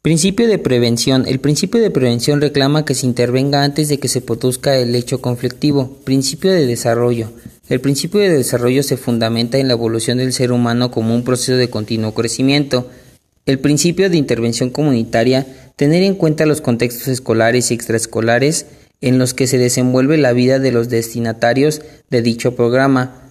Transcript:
Principio de prevención. El principio de prevención reclama que se intervenga antes de que se produzca el hecho conflictivo. Principio de desarrollo. El principio de desarrollo se fundamenta en la evolución del ser humano como un proceso de continuo crecimiento. El principio de intervención comunitaria, tener en cuenta los contextos escolares y extraescolares en los que se desenvuelve la vida de los destinatarios de dicho programa,